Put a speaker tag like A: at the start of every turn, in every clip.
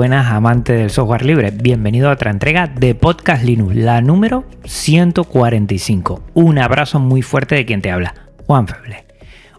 A: Buenas amantes del software libre, bienvenido a otra entrega de Podcast Linux, la número 145. Un abrazo muy fuerte de quien te habla, Juan Feble.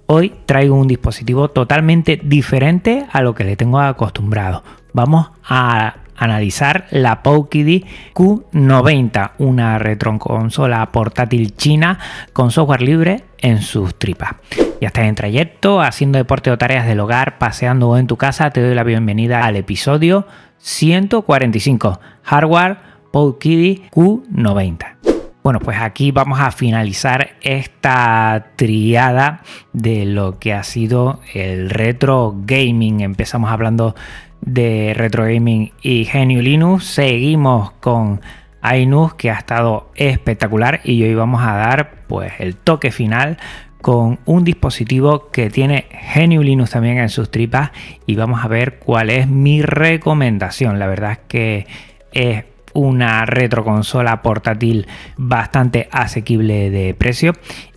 A: Hoy traigo un dispositivo totalmente diferente a lo que le tengo acostumbrado. Vamos a analizar la PokeD Q90, una retroconsola portátil china con software libre en sus tripas. Ya estás en trayecto, haciendo deporte o tareas del hogar, paseando o en tu casa, te doy la bienvenida al episodio 145, Hardware PokeD Q90. Bueno, pues aquí vamos a finalizar esta triada de lo que ha sido el retro gaming. Empezamos hablando de retro gaming y Genio Linux. Seguimos con Ainus que ha estado espectacular y hoy vamos a dar pues el toque final con un dispositivo que tiene Genio Linux también en sus tripas y vamos a ver cuál es mi recomendación. La verdad es que es una retroconsola portátil bastante asequible de precio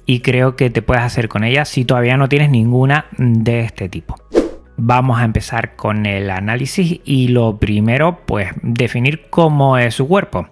A: y creo que te puedes hacer con ella si todavía no tienes ninguna de este tipo. Vamos a empezar con el análisis y lo primero pues definir cómo es su cuerpo.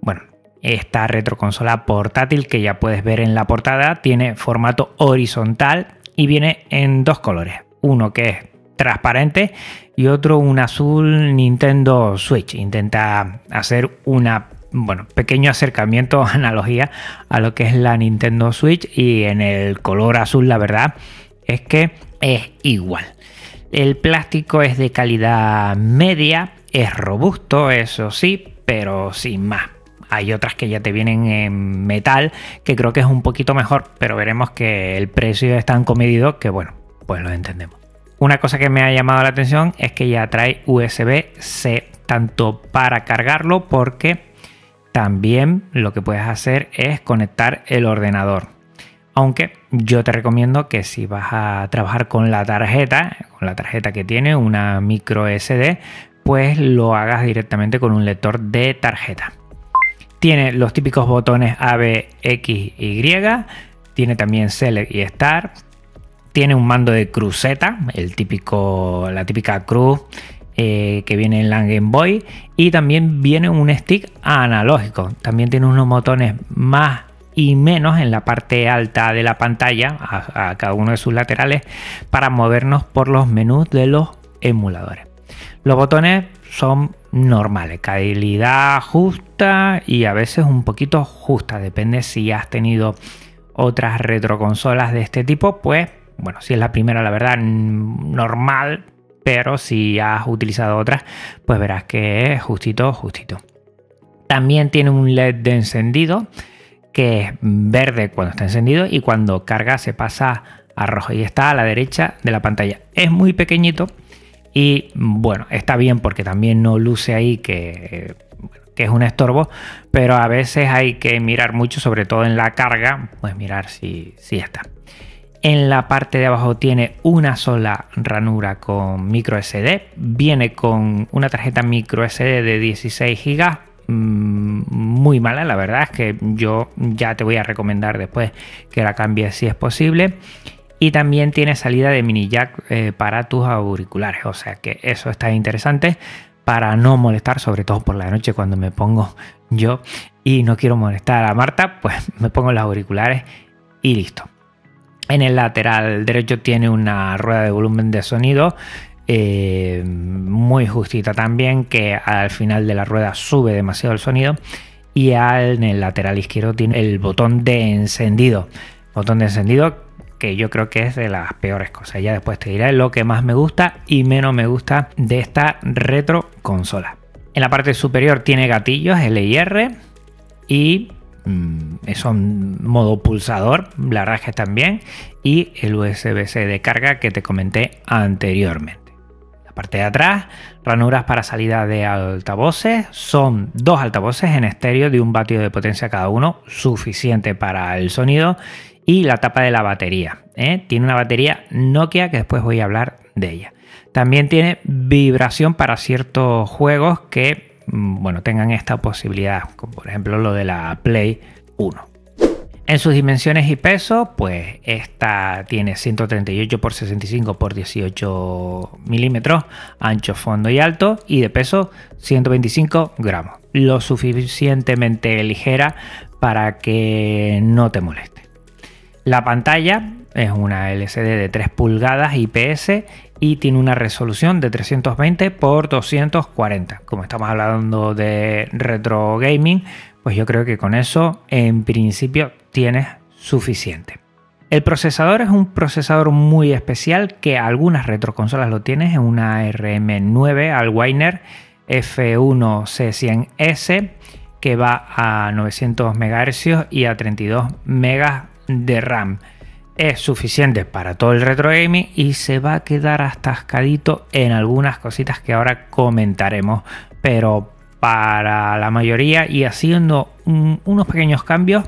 A: Bueno, esta retroconsola portátil que ya puedes ver en la portada tiene formato horizontal y viene en dos colores. Uno que es transparente y otro un azul Nintendo Switch. Intenta hacer una bueno, pequeño acercamiento, analogía a lo que es la Nintendo Switch y en el color azul la verdad es que es igual. El plástico es de calidad media, es robusto, eso sí, pero sin más. Hay otras que ya te vienen en metal, que creo que es un poquito mejor, pero veremos que el precio es tan comedido que bueno, pues lo entendemos. Una cosa que me ha llamado la atención es que ya trae USB-C, tanto para cargarlo porque también lo que puedes hacer es conectar el ordenador. Aunque yo te recomiendo que si vas a trabajar con la tarjeta, con la tarjeta que tiene una micro SD, pues lo hagas directamente con un lector de tarjeta. Tiene los típicos botones A, B, X, Y. Tiene también Select y Start tiene un mando de cruceta, el típico, la típica cruz eh, que viene en la Game Boy. Y también viene un stick analógico. También tiene unos botones más y menos en la parte alta de la pantalla, a, a cada uno de sus laterales, para movernos por los menús de los emuladores. Los botones son normales, calidad justa y a veces un poquito justa, depende si has tenido otras retroconsolas de este tipo, pues bueno, si es la primera, la verdad, normal, pero si has utilizado otras, pues verás que es justito, justito. También tiene un LED de encendido que es verde cuando está encendido y cuando carga se pasa a rojo y está a la derecha de la pantalla. Es muy pequeñito y bueno, está bien porque también no luce ahí que, que es un estorbo, pero a veces hay que mirar mucho, sobre todo en la carga, pues mirar si, si está. En la parte de abajo tiene una sola ranura con micro SD. Viene con una tarjeta micro SD de 16 GB. Mm, muy mala, la verdad es que yo ya te voy a recomendar después que la cambies si es posible. Y también tiene salida de mini jack eh, para tus auriculares. O sea que eso está interesante para no molestar, sobre todo por la noche cuando me pongo yo y no quiero molestar a Marta, pues me pongo los auriculares y listo. En el lateral derecho tiene una rueda de volumen de sonido eh, muy justita también, que al final de la rueda sube demasiado el sonido. Y en el lateral izquierdo tiene el botón de encendido. Botón de encendido que yo creo que es de las peores cosas. Ya después te diré lo que más me gusta y menos me gusta de esta retro consola. En la parte superior tiene gatillos L y R y son modo pulsador, la es bien, y el USB-C de carga que te comenté anteriormente. La parte de atrás, ranuras para salida de altavoces, son dos altavoces en estéreo de un vatio de potencia cada uno, suficiente para el sonido, y la tapa de la batería. ¿eh? Tiene una batería Nokia que después voy a hablar de ella. También tiene vibración para ciertos juegos que mm, bueno, tengan esta posibilidad, como por ejemplo lo de la Play 1. En sus dimensiones y peso, pues esta tiene 138 x 65 x 18 milímetros, ancho, fondo y alto, y de peso 125 gramos, lo suficientemente ligera para que no te moleste. La pantalla es una LCD de 3 pulgadas IPS y tiene una resolución de 320 x 240. Como estamos hablando de retro gaming, pues yo creo que con eso en principio tienes suficiente. El procesador es un procesador muy especial que algunas retroconsolas lo tienen, es una RM9 Allwiner F1C100S que va a 900 MHz y a 32 MB de RAM es suficiente para todo el retro gaming y se va a quedar atascadito en algunas cositas que ahora comentaremos. Pero para la mayoría y haciendo unos pequeños cambios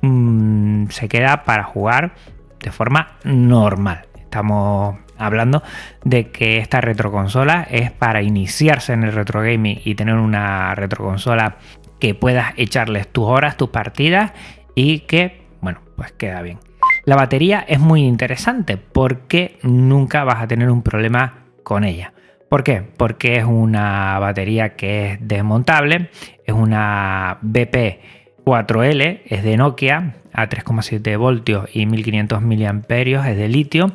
A: mm, se queda para jugar de forma normal. Estamos hablando de que esta retroconsola es para iniciarse en el retro gaming y tener una retroconsola que puedas echarles tus horas, tus partidas y que, bueno, pues queda bien. La batería es muy interesante porque nunca vas a tener un problema con ella. ¿Por qué? Porque es una batería que es desmontable, es una BP4L, es de Nokia a 3,7 voltios y 1500 miliamperios, es de litio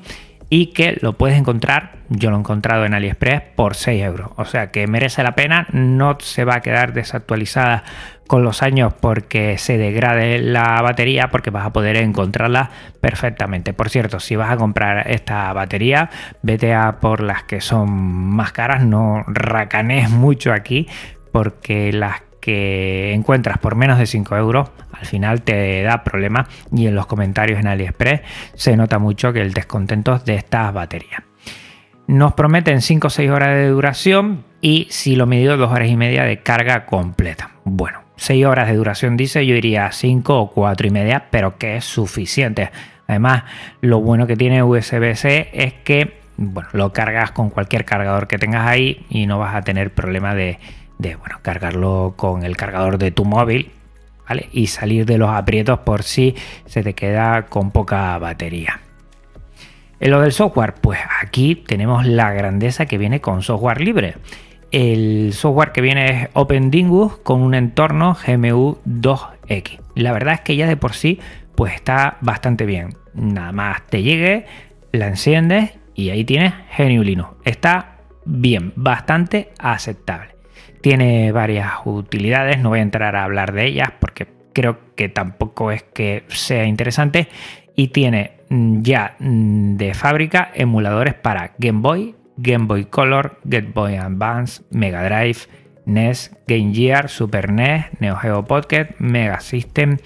A: y que lo puedes encontrar, yo lo he encontrado en AliExpress por 6 euros. O sea que merece la pena, no se va a quedar desactualizada con los años porque se degrade la batería porque vas a poder encontrarla perfectamente. Por cierto, si vas a comprar esta batería, vete a por las que son más caras, no racanes mucho aquí porque las que encuentras por menos de 5 euros, al final te da problema y en los comentarios en AliExpress se nota mucho que el descontento de estas baterías. Nos prometen 5 o 6 horas de duración y si lo midió 2 horas y media de carga completa. Bueno, 6 horas de duración dice, yo iría 5 o 4 y media, pero que es suficiente. Además, lo bueno que tiene USB-C es que bueno, lo cargas con cualquier cargador que tengas ahí y no vas a tener problema de, de bueno, cargarlo con el cargador de tu móvil ¿vale? y salir de los aprietos por si se te queda con poca batería. En lo del software, pues aquí tenemos la grandeza que viene con software libre. El software que viene es OpenDingus con un entorno GMU 2X. La verdad es que ya de por sí pues está bastante bien. Nada más te llegue, la enciendes y ahí tienes GNU. Está bien, bastante aceptable. Tiene varias utilidades, no voy a entrar a hablar de ellas porque creo que tampoco es que sea interesante. Y tiene mm, ya mm, de fábrica emuladores para Game Boy, Game Boy Color, Game Boy Advance, Mega Drive, NES, Game Gear, Super NES, Neo Geo Pocket, Mega System,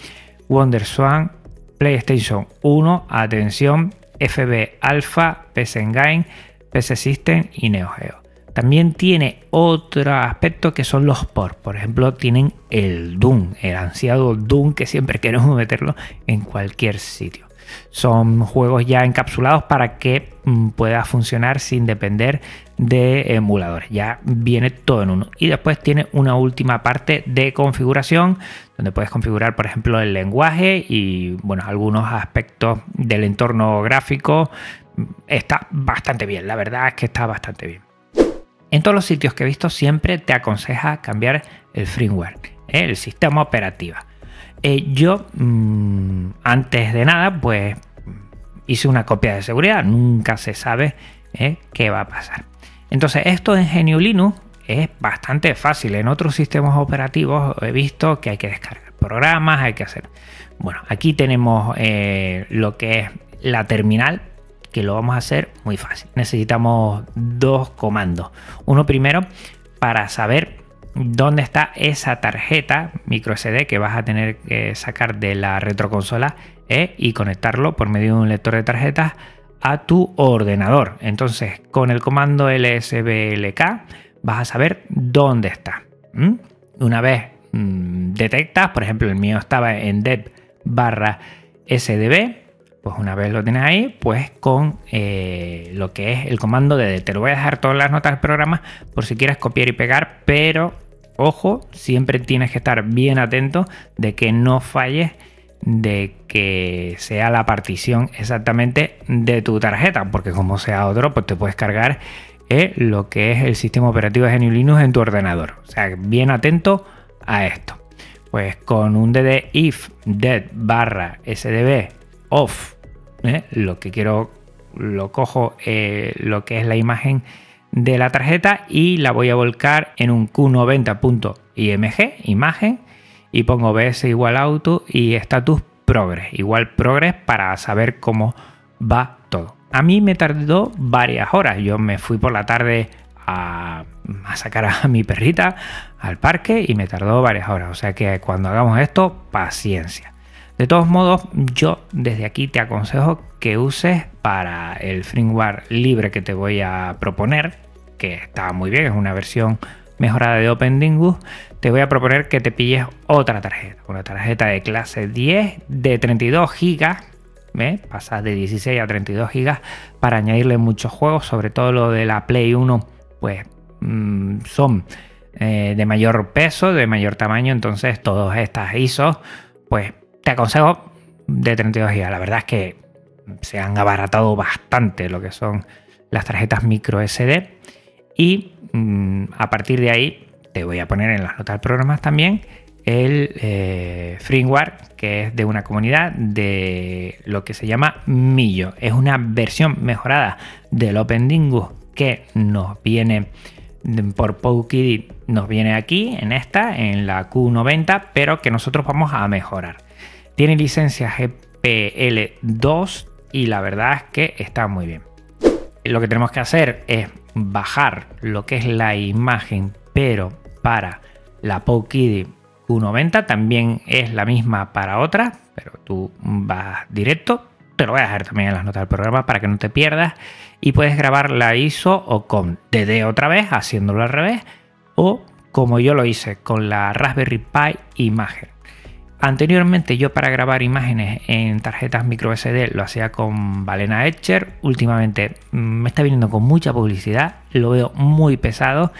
A: WonderSwan, PlayStation 1, atención, FB Alpha, PC Engine, PC System y Neo Geo. También tiene otro aspecto que son los ports. Por ejemplo, tienen el Doom, el ansiado Doom que siempre queremos meterlo en cualquier sitio. Son juegos ya encapsulados para que mm, pueda funcionar sin depender de emuladores. Ya viene todo en uno. Y después tiene una última parte de configuración donde puedes configurar, por ejemplo, el lenguaje y bueno, algunos aspectos del entorno gráfico. Está bastante bien, la verdad es que está bastante bien. En todos los sitios que he visto siempre te aconseja cambiar el firmware, ¿eh? el sistema operativo. Eh, yo, mm, antes de nada, pues hice una copia de seguridad, nunca se sabe ¿eh? qué va a pasar. Entonces, esto en GNU Linux es bastante fácil. En otros sistemas operativos he visto que hay que descargar programas, hay que hacer. Bueno, aquí tenemos lo que es la terminal que lo vamos a hacer muy fácil. Necesitamos dos comandos. Uno primero para saber dónde está esa tarjeta micro SD que vas a tener que sacar de la retroconsola ¿eh? y conectarlo por medio de un lector de tarjetas a tu ordenador. Entonces, con el comando lsblk vas a saber dónde está. Una vez mm, detectas, por ejemplo, el mío estaba en dev barra sdb, pues una vez lo tienes ahí, pues con eh, lo que es el comando de te lo voy a dejar todas las notas del programa por si quieres copiar y pegar, pero ojo, siempre tienes que estar bien atento de que no falles de que sea la partición exactamente de tu tarjeta, porque como sea otro, pues te puedes cargar eh, lo que es el sistema operativo de Linux en tu ordenador. O sea, bien atento a esto. Pues con un dd if dead barra sdb off, eh, lo que quiero, lo cojo eh, lo que es la imagen de la tarjeta y la voy a volcar en un q90.img, imagen, y pongo bs igual auto y status progress, igual progress para saber cómo va todo. A mí me tardó varias horas, yo me fui por la tarde a, a sacar a mi perrita al parque y me tardó varias horas, o sea que cuando hagamos esto, paciencia. De todos modos, yo desde aquí te aconsejo que uses para el firmware libre que te voy a proponer, que está muy bien, es una versión mejorada de OpenDingus, te voy a proponer que te pilles otra tarjeta, una tarjeta de clase 10 de 32 GB, ¿ves? pasas de 16 a 32 GB para añadirle muchos juegos, sobre todo lo de la Play 1, pues mm, son eh, de mayor peso, de mayor tamaño, entonces todas estas ISOs, pues te aconsejo de 32 GB. La verdad es que se han abaratado bastante lo que son las tarjetas micro SD y mm, a partir de ahí te voy a poner en las notas del programa también el eh, que es de una comunidad de lo que se llama Millo. Es una versión mejorada del OpenDingus que nos viene por PowKiddy, nos viene aquí en esta, en la Q90, pero que nosotros vamos a mejorar. Tiene licencia GPL2 y la verdad es que está muy bien. Lo que tenemos que hacer es bajar lo que es la imagen, pero para la PowKiddy Q90 también es la misma para otra, pero tú vas directo. Te lo voy a dejar también en las notas del programa para que no te pierdas. Y puedes grabar la ISO o con DD otra vez, haciéndolo al revés, o como yo lo hice con la Raspberry Pi imagen. Anteriormente yo para grabar imágenes en tarjetas micro SD lo hacía con Balena Etcher. Últimamente mm, me está viniendo con mucha publicidad, lo veo muy pesado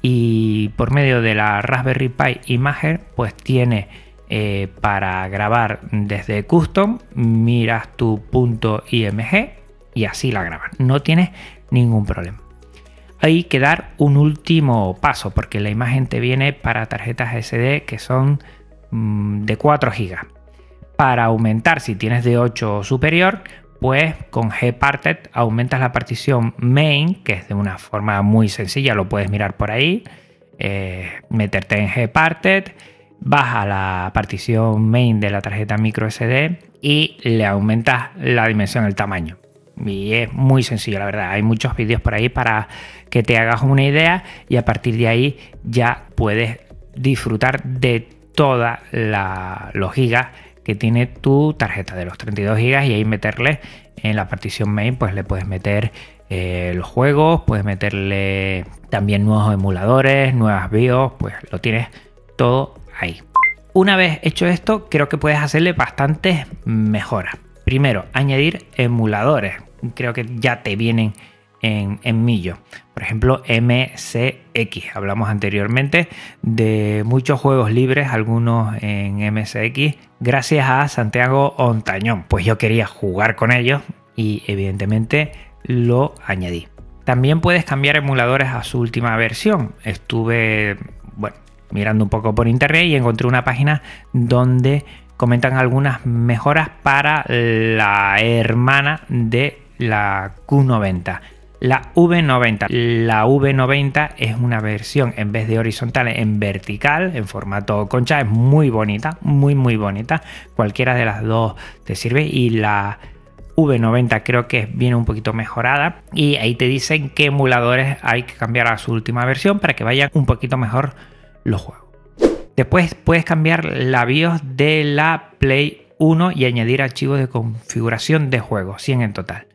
A: y por medio de la Raspberry Pi Imager pues tiene eh, para grabar desde custom, miras tu punto IMG y así la grabas. No tienes ningún problema. Hay que dar un último paso porque la imagen te viene para tarjetas SD que son de 4 GB. Para aumentar, si tienes de 8 o superior, pues con Gparted aumentas la partición main, que es de una forma muy sencilla, lo puedes mirar por ahí, eh, meterte en Gparted, vas a la partición main de la tarjeta micro SD y le aumentas la dimensión, el tamaño. Y es muy sencillo, la verdad. Hay muchos vídeos por ahí para que te hagas una idea y a partir de ahí ya puedes disfrutar de toda la, los gigas que tiene tu tarjeta de los 32 GB y ahí meterle en la partición main, pues le puedes meter eh, los juegos, puedes meterle también nuevos emuladores, nuevas BIOS, pues lo tienes todo ahí. Una vez hecho esto, creo que puedes hacerle bastantes mejoras. Primero, añadir emuladores. Creo que ya te vienen en, Millo. Por ejemplo, MCX. Hablamos anteriormente de muchos juegos libres, algunos en MCX, gracias a Santiago Ontañón. Pues yo quería jugar con ellos y evidentemente lo añadí. También puedes cambiar emuladores a su última versión. Estuve, bueno, mirando un poco por internet y encontré una página donde comentan algunas mejoras para la hermana de la Q90 la V90. La V90 es una versión en vez de horizontal en vertical, en formato concha, es muy bonita, muy muy bonita. Cualquiera de las dos te sirve y la V90 creo que viene un poquito mejorada y ahí te dicen qué emuladores hay que cambiar a su última versión para que vayan un poquito mejor los juegos. Después puedes cambiar la BIOS de la Play 1 y añadir archivos de configuración de juegos, 100 en total.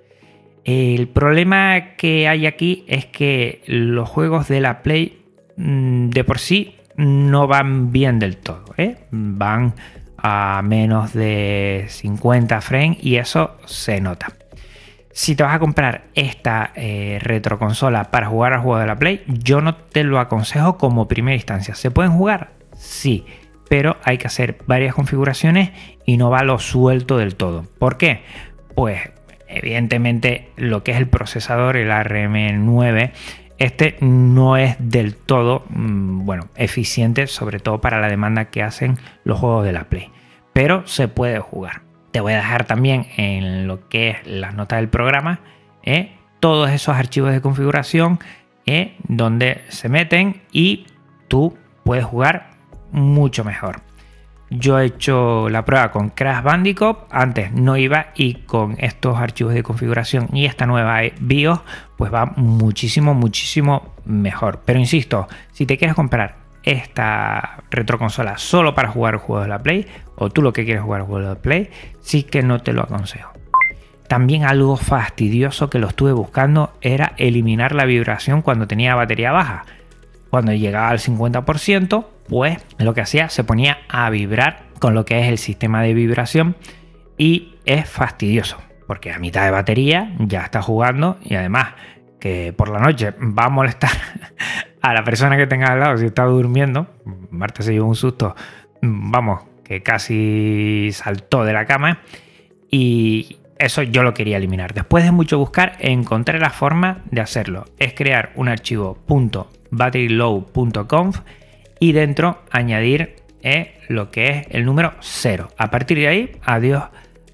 A: El problema que hay aquí es que los juegos de la Play mm, de por sí no van bien del todo. ¿eh? Van a menos de 50 frames y eso se nota. Si te vas a comprar esta eh, retroconsola para jugar al juego de la Play, yo no te lo aconsejo como primera instancia. ¿Se pueden jugar? Sí, pero hay que hacer varias configuraciones y no va lo suelto del todo. ¿Por qué? Pues evidentemente lo que es el procesador, el RM9, este no es del todo mm, bueno, eficiente, sobre todo para la demanda que hacen los juegos de la Play. Pero se puede jugar. Te voy a dejar también en lo que es las notas del programa ¿eh? todos esos archivos de configuración ¿eh? donde se meten y tú puedes jugar mucho mejor. Yo he hecho la prueba con Crash Bandicoot, antes no iba y con estos archivos de configuración y esta nueva BIOS pues va muchísimo, muchísimo mejor. Pero insisto, si te quieres comprar esta retroconsola solo para jugar juegos de la Play o tú lo que quieres jugar juegos de la Play, sí que no te lo aconsejo. También algo fastidioso que lo estuve buscando era eliminar la vibración cuando tenía batería baja. Cuando llegaba al 50%, pues lo que hacía se ponía a vibrar con lo que es el sistema de vibración y es fastidioso porque a mitad de batería ya está jugando y además que por la noche va a molestar a la persona que tenga al lado si está durmiendo. Marta se llevó un susto, vamos, que casi saltó de la cama y eso yo lo quería eliminar. Después de mucho buscar, encontré la forma de hacerlo. Es crear un archivo .batterylow.conf y dentro añadir eh, lo que es el número 0. A partir de ahí, adiós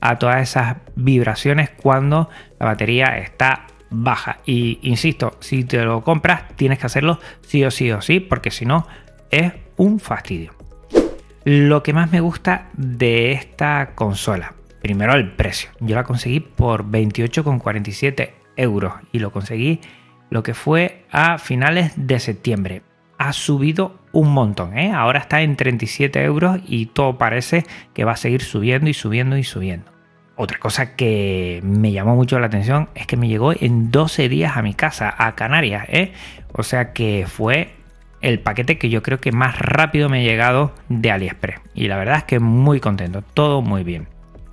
A: a todas esas vibraciones cuando la batería está baja. Y insisto, si te lo compras, tienes que hacerlo sí o sí o sí, porque si no, es un fastidio. Lo que más me gusta de esta consola, primero el precio. Yo la conseguí por 28,47 euros y lo conseguí lo que fue a finales de septiembre ha subido un montón. ¿eh? Ahora está en 37 euros y todo parece que va a seguir subiendo y subiendo y subiendo. Otra cosa que me llamó mucho la atención es que me llegó en 12 días a mi casa, a Canarias. ¿eh? O sea que fue el paquete que yo creo que más rápido me ha llegado de AliExpress. Y la verdad es que muy contento, todo muy bien.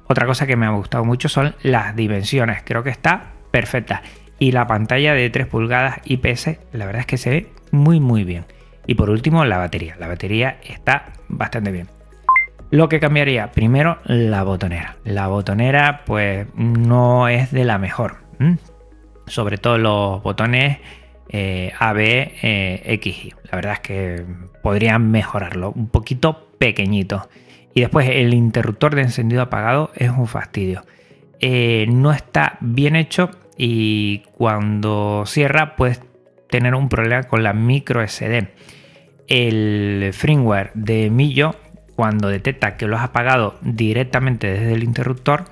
A: Otra cosa que me ha gustado mucho son las dimensiones. Creo que está perfecta. Y la pantalla de 3 pulgadas IPS, la verdad es que se ve muy muy bien. Y por último, la batería. La batería está bastante bien. Lo que cambiaría, primero, la botonera. La botonera, pues, no es de la mejor. Sobre todo los botones eh, A, B, eh, X, Y. La verdad es que podrían mejorarlo. Un poquito pequeñito. Y después el interruptor de encendido apagado es un fastidio. Eh, no está bien hecho y cuando cierra puedes tener un problema con la micro SD. El firmware de Millo, cuando detecta que lo has apagado directamente desde el interruptor,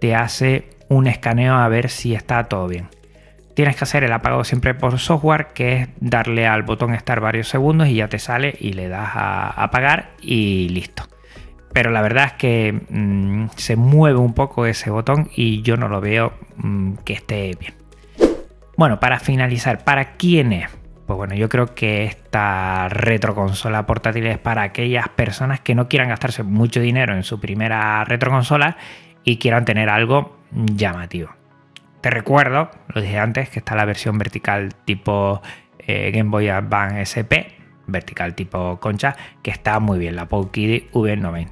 A: te hace un escaneo a ver si está todo bien. Tienes que hacer el apagado siempre por software, que es darle al botón estar varios segundos y ya te sale y le das a apagar y listo. Pero la verdad es que mm, se mueve un poco ese botón y yo no lo veo mm, que esté bien. Bueno, para finalizar, ¿para quién es? Pues bueno, yo creo que esta retroconsola portátil es para aquellas personas que no quieran gastarse mucho dinero en su primera retroconsola y quieran tener algo llamativo. Te recuerdo, lo dije antes, que está la versión vertical tipo eh, Game Boy Advance SP, vertical tipo concha, que está muy bien, la Poukidi V90.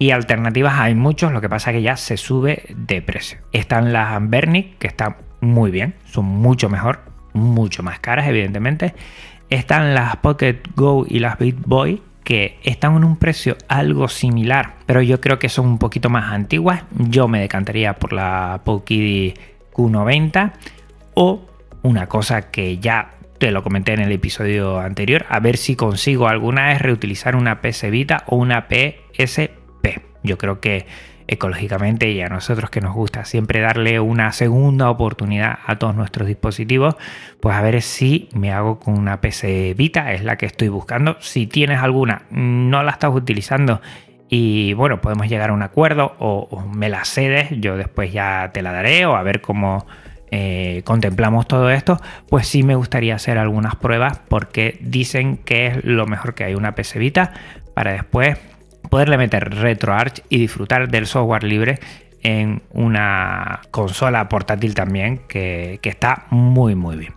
A: Y alternativas hay muchos, lo que pasa es que ya se sube de precio. Están las Bernic, que están muy bien, son mucho mejor, mucho más caras evidentemente. Están las Pocket Go y las Beat Boy que están en un precio algo similar, pero yo creo que son un poquito más antiguas. Yo me decantaría por la Pokey Q90 o una cosa que ya te lo comenté en el episodio anterior, a ver si consigo alguna vez reutilizar una PS Vita o una PSP. Yo creo que ecológicamente y a nosotros que nos gusta siempre darle una segunda oportunidad a todos nuestros dispositivos, pues a ver si me hago con una PC Vita, es la que estoy buscando. Si tienes alguna, no la estás utilizando y bueno, podemos llegar a un acuerdo o, me la cedes, yo después ya te la daré o a ver cómo eh, contemplamos todo esto, pues sí me gustaría hacer algunas pruebas porque dicen que es lo mejor que hay una PC Vita para después poderle meter RetroArch y disfrutar del software libre en una consola portátil también que, que está muy muy bien.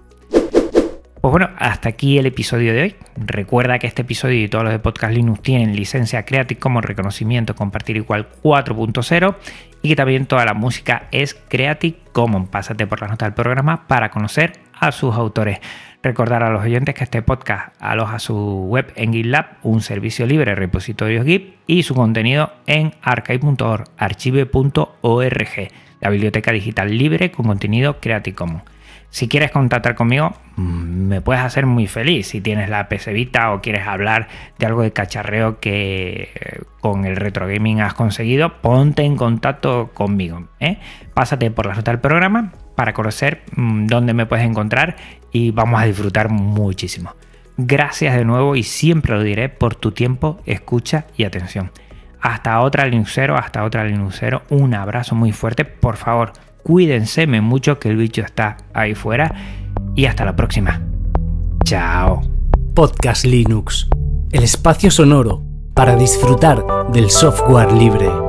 A: Pues bueno, hasta aquí el episodio de hoy. Recuerda que este episodio y todos los de Podcast Linux tienen licencia Creative como reconocimiento compartir igual 4.0 y que también toda la música es Creative Commons. Pásate por las notas del programa para conocer a sus autores. Recordar a los oyentes que este podcast aloja su web en GitLab, un servicio libre de repositorios Git y su contenido en archive.org, archive.org, la biblioteca digital libre con contenido Creative Commons. Si quieres contactar conmigo, me puedes hacer muy feliz. Si tienes la PC Vita o quieres hablar de algo de cacharreo que eh, con el retro gaming has conseguido, ponte en contacto conmigo. ¿eh? Pásate por la nota del programa para conocer mm, dónde me puedes encontrar y vamos a disfrutar muchísimo. Gracias de nuevo y siempre lo diré por tu tiempo, escucha y atención. Hasta otra Linuxero, hasta otra Linuxero. Un abrazo muy fuerte. Por favor, cuídense mucho que el bicho está ahí fuera y hasta la próxima. Chao.
B: Podcast Linux, el espacio sonoro para disfrutar del software libre.